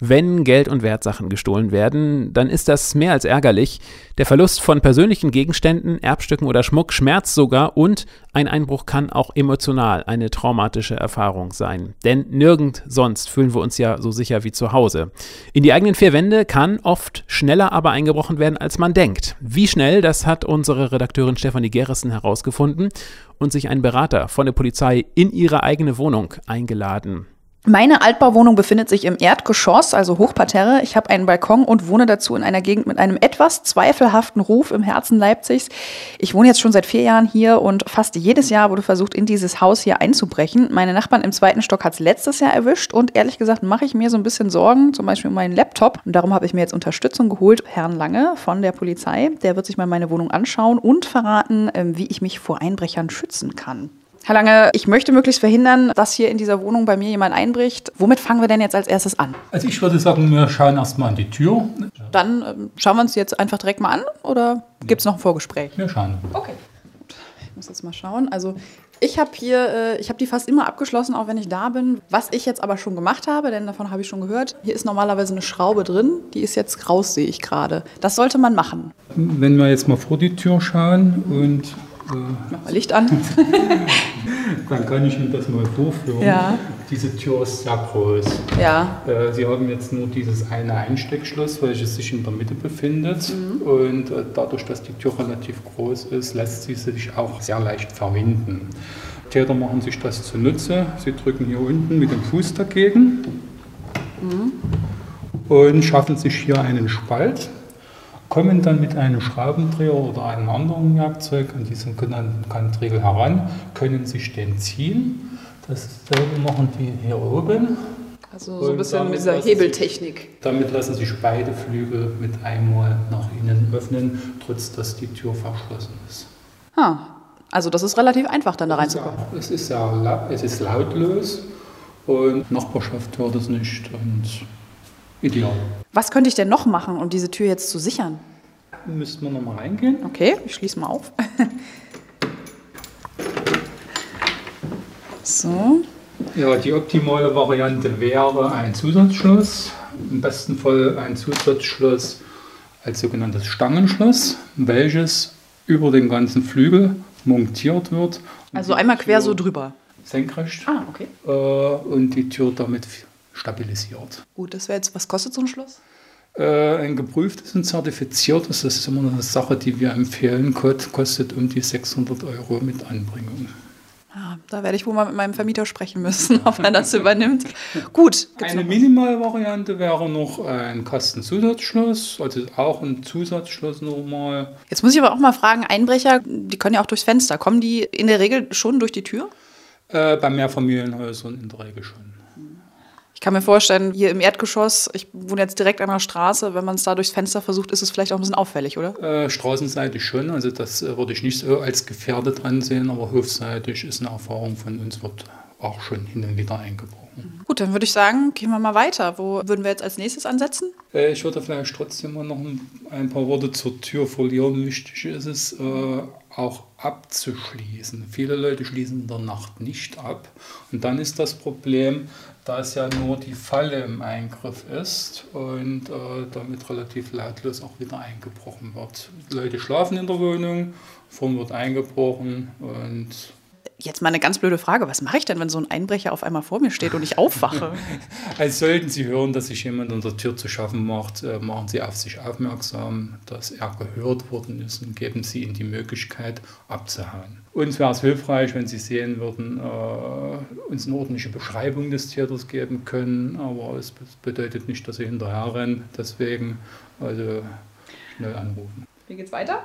Wenn Geld und Wertsachen gestohlen werden, dann ist das mehr als ärgerlich. Der Verlust von persönlichen Gegenständen, Erbstücken oder Schmuck schmerzt sogar und ein Einbruch kann auch emotional eine traumatische Erfahrung sein. Denn nirgend sonst fühlen wir uns ja so sicher wie zu Hause. In die eigenen vier Wände kann oft schneller aber eingebrochen werden, als man denkt. Wie schnell, das hat unsere Redakteurin Stefanie Gerissen herausgefunden und sich einen Berater von der Polizei in ihre eigene Wohnung eingeladen. Meine Altbauwohnung befindet sich im Erdgeschoss, also Hochparterre. Ich habe einen Balkon und wohne dazu in einer Gegend mit einem etwas zweifelhaften Ruf im Herzen Leipzigs. Ich wohne jetzt schon seit vier Jahren hier und fast jedes Jahr wurde versucht, in dieses Haus hier einzubrechen. Meine Nachbarn im zweiten Stock hat es letztes Jahr erwischt und ehrlich gesagt mache ich mir so ein bisschen Sorgen, zum Beispiel um meinen Laptop. Und darum habe ich mir jetzt Unterstützung geholt, Herrn Lange von der Polizei. Der wird sich mal meine Wohnung anschauen und verraten, ähm, wie ich mich vor Einbrechern schützen kann. Herr Lange, ich möchte möglichst verhindern, dass hier in dieser Wohnung bei mir jemand einbricht. Womit fangen wir denn jetzt als erstes an? Also ich würde sagen, wir schauen erstmal an die Tür. Dann ähm, schauen wir uns jetzt einfach direkt mal an oder gibt es noch ein Vorgespräch? Wir schauen. Okay. Ich muss jetzt mal schauen. Also ich habe hier, äh, ich habe die fast immer abgeschlossen, auch wenn ich da bin. Was ich jetzt aber schon gemacht habe, denn davon habe ich schon gehört, hier ist normalerweise eine Schraube drin, die ist jetzt raus, sehe ich gerade. Das sollte man machen. Wenn wir jetzt mal vor die Tür schauen und Mach mal Licht an. Dann kann ich Ihnen das mal vorführen. Ja. Diese Tür ist sehr groß. Ja. Äh, Sie haben jetzt nur dieses eine Einsteckschloss, welches sich in der Mitte befindet. Mhm. Und äh, dadurch, dass die Tür relativ groß ist, lässt sie sich auch sehr leicht verwinden. Täter machen sich das zunutze. Sie drücken hier unten mit dem Fuß dagegen mhm. und schaffen sich hier einen Spalt kommen dann mit einem Schraubendreher oder einem anderen Werkzeug an diesen Kantriegel heran, können sich den ziehen. Dasselbe machen die hier oben. Also so ein bisschen mit dieser Hebeltechnik. Sich, damit lassen sich beide Flügel mit einmal nach innen öffnen, trotz dass die Tür verschlossen ist. Ah, also das ist relativ einfach dann da reinzukommen. Ja, es ist, ja, es ist lautlos und Nachbarschaft hört es nicht und ideal. Was könnte ich denn noch machen, um diese Tür jetzt zu sichern? Müssten wir nochmal reingehen. Okay, ich schließe mal auf. so. Ja, die optimale Variante wäre ein Zusatzschloss. Im besten Fall ein Zusatzschloss als sogenanntes Stangenschloss, welches über den ganzen Flügel montiert wird. Also einmal quer so drüber. Senkrecht. Ah, okay. Äh, und die Tür damit stabilisiert. Gut, das wäre jetzt, was kostet so ein Schloss? Äh, ein geprüftes und zertifiziertes, das ist immer eine Sache, die wir empfehlen, kostet um die 600 Euro mit Anbringung. Ah, da werde ich wohl mal mit meinem Vermieter sprechen müssen, ob er das übernimmt. Gut. Eine Minimalvariante wäre noch ein Kastenzusatzschloss, also auch ein Zusatzschloss normal. Jetzt muss ich aber auch mal fragen, Einbrecher, die können ja auch durchs Fenster. Kommen die in der Regel schon durch die Tür? Äh, bei Mehrfamilienhäusern in der Regel schon. Ich kann mir vorstellen, hier im Erdgeschoss, ich wohne jetzt direkt an der Straße, wenn man es da durchs Fenster versucht, ist es vielleicht auch ein bisschen auffällig, oder? Äh, straßenseitig schon, also das äh, würde ich nicht so als gefährdet ansehen, aber hofseitig ist eine Erfahrung von uns, wird auch schon hin und wieder eingebrochen. Gut, dann würde ich sagen, gehen wir mal weiter. Wo würden wir jetzt als nächstes ansetzen? Äh, ich würde vielleicht trotzdem mal noch ein paar Worte zur Tür verlieren. Wichtig ist es, äh, auch abzuschließen. Viele Leute schließen in der Nacht nicht ab. Und dann ist das Problem, da es ja nur die Falle im Eingriff ist und äh, damit relativ lautlos auch wieder eingebrochen wird. Leute schlafen in der Wohnung, vorn wird eingebrochen und Jetzt mal eine ganz blöde Frage. Was mache ich denn, wenn so ein Einbrecher auf einmal vor mir steht und ich aufwache? also sollten Sie hören, dass sich jemand an der Tür zu schaffen macht, äh, machen Sie auf sich aufmerksam, dass er gehört worden ist und geben Sie ihm die Möglichkeit abzuhauen. Uns wäre es hilfreich, wenn Sie sehen würden, äh, uns eine ordentliche Beschreibung des Täters geben können, aber es bedeutet nicht, dass Sie hinterher rennen. Deswegen also schnell anrufen. Wie geht's weiter?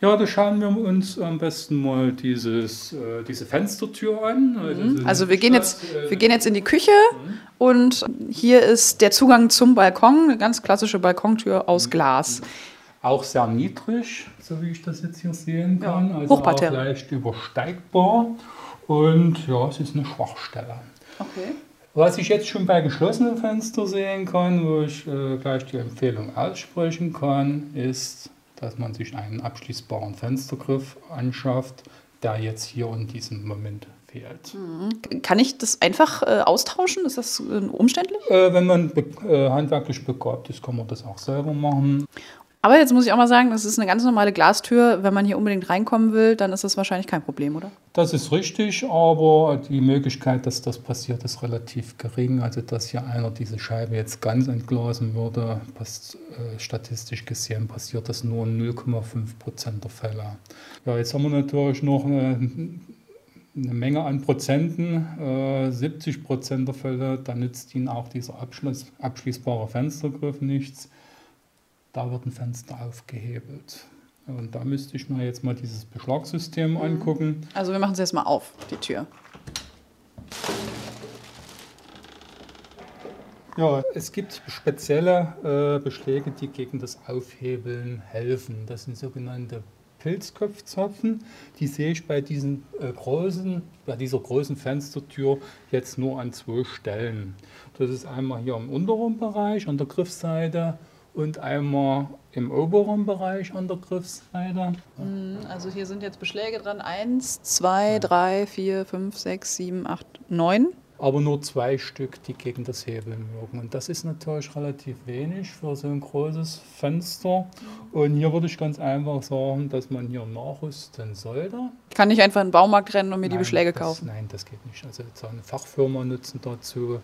Ja, da schauen wir uns am besten mal dieses, äh, diese Fenstertür an. Also, mhm. also wir, gehen jetzt, äh, wir gehen jetzt in die Küche mhm. und hier ist der Zugang zum Balkon, eine ganz klassische Balkontür aus mhm. Glas. Auch sehr niedrig, so wie ich das jetzt hier sehen kann. Ja, also auch leicht übersteigbar. Und ja, es ist eine Schwachstelle. Okay. Was ich jetzt schon bei geschlossenen Fenstern sehen kann, wo ich äh, gleich die Empfehlung aussprechen kann, ist dass man sich einen abschließbaren Fenstergriff anschafft, der jetzt hier in diesem Moment fehlt. Mhm. Kann ich das einfach äh, austauschen? Ist das äh, umständlich? Äh, wenn man be äh, handwerklich begabt ist, kann man das auch selber machen. Aber jetzt muss ich auch mal sagen, das ist eine ganz normale Glastür. Wenn man hier unbedingt reinkommen will, dann ist das wahrscheinlich kein Problem, oder? Das ist richtig, aber die Möglichkeit, dass das passiert, ist relativ gering. Also, dass hier einer diese Scheibe jetzt ganz entglasen würde, passt, äh, statistisch gesehen passiert das nur in 0,5 Prozent der Fälle. Ja, jetzt haben wir natürlich noch eine, eine Menge an Prozenten, äh, 70 Prozent der Fälle, da nützt Ihnen auch dieser Abschluss, abschließbare Fenstergriff nichts da wird ein Fenster aufgehebelt. Und da müsste ich mir jetzt mal dieses Beschlagssystem mhm. angucken. Also wir machen es jetzt mal auf, die Tür. Ja, es gibt spezielle äh, Beschläge, die gegen das Aufhebeln helfen. Das sind sogenannte Pilzkopfzapfen. Die sehe ich bei, diesen, äh, großen, bei dieser großen Fenstertür jetzt nur an zwei Stellen. Das ist einmal hier im unteren Bereich an der Griffseite und einmal im oberen Bereich an der Griffsseite. Mhm, also hier sind jetzt Beschläge dran. Eins, zwei, drei, vier, fünf, sechs, sieben, acht, neun. Aber nur zwei Stück, die gegen das Hebeln wirken. Und das ist natürlich relativ wenig für so ein großes Fenster. Und hier würde ich ganz einfach sagen, dass man hier nachrüsten sollte. Ich kann nicht einfach in den Baumarkt rennen und mir nein, die Beschläge das, kaufen. Nein, das geht nicht. Also eine Fachfirma nutzen dazu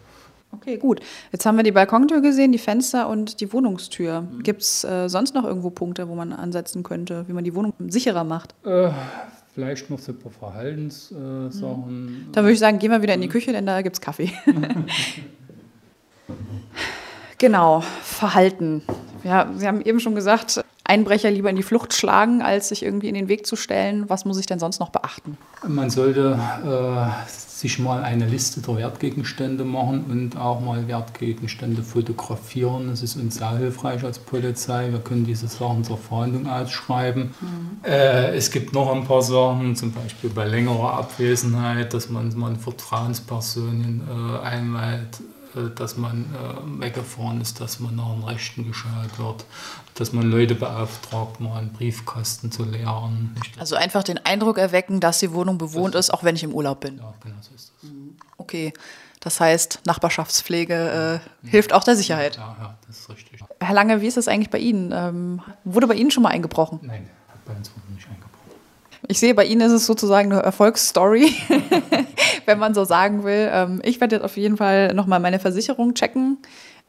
Okay, gut. Jetzt haben wir die Balkontür gesehen, die Fenster und die Wohnungstür. Mhm. Gibt es äh, sonst noch irgendwo Punkte, wo man ansetzen könnte, wie man die Wohnung sicherer macht? Äh, vielleicht noch so ein paar Verhaltenssachen. Mhm. Dann würde ich sagen, gehen wir wieder in die Küche, denn da gibt es Kaffee. genau, Verhalten. Ja, Sie haben eben schon gesagt, Einbrecher lieber in die Flucht schlagen, als sich irgendwie in den Weg zu stellen. Was muss ich denn sonst noch beachten? Man sollte äh, sich mal eine Liste der Wertgegenstände machen und auch mal Wertgegenstände fotografieren. Das ist uns sehr hilfreich als Polizei. Wir können diese Sachen zur Verhandlung ausschreiben. Mhm. Äh, es gibt noch ein paar Sachen, zum Beispiel bei längerer Abwesenheit, dass man mal Vertrauenspersonen äh, einweiht dass man äh, weggefahren ist, dass man nach den Rechten geschaut wird, dass man Leute beauftragt, mal einen Briefkasten zu leeren. Also einfach den Eindruck erwecken, dass die Wohnung bewohnt das ist, auch wenn ich im Urlaub bin. Ja, genau so ist das. Mhm. Okay, das heißt, Nachbarschaftspflege äh, hilft auch der Sicherheit. Ja, ja, das ist richtig. Herr Lange, wie ist das eigentlich bei Ihnen? Ähm, wurde bei Ihnen schon mal eingebrochen? Nein, bei uns wurde nicht eingebrochen. Ich sehe, bei Ihnen ist es sozusagen eine Erfolgsstory, wenn man so sagen will. Ähm, ich werde jetzt auf jeden Fall nochmal meine Versicherung checken,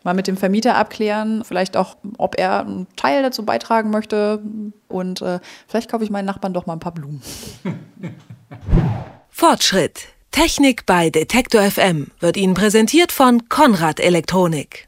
mal mit dem Vermieter abklären, vielleicht auch, ob er einen Teil dazu beitragen möchte. Und äh, vielleicht kaufe ich meinen Nachbarn doch mal ein paar Blumen. Fortschritt. Technik bei Detektor FM wird Ihnen präsentiert von Konrad Elektronik.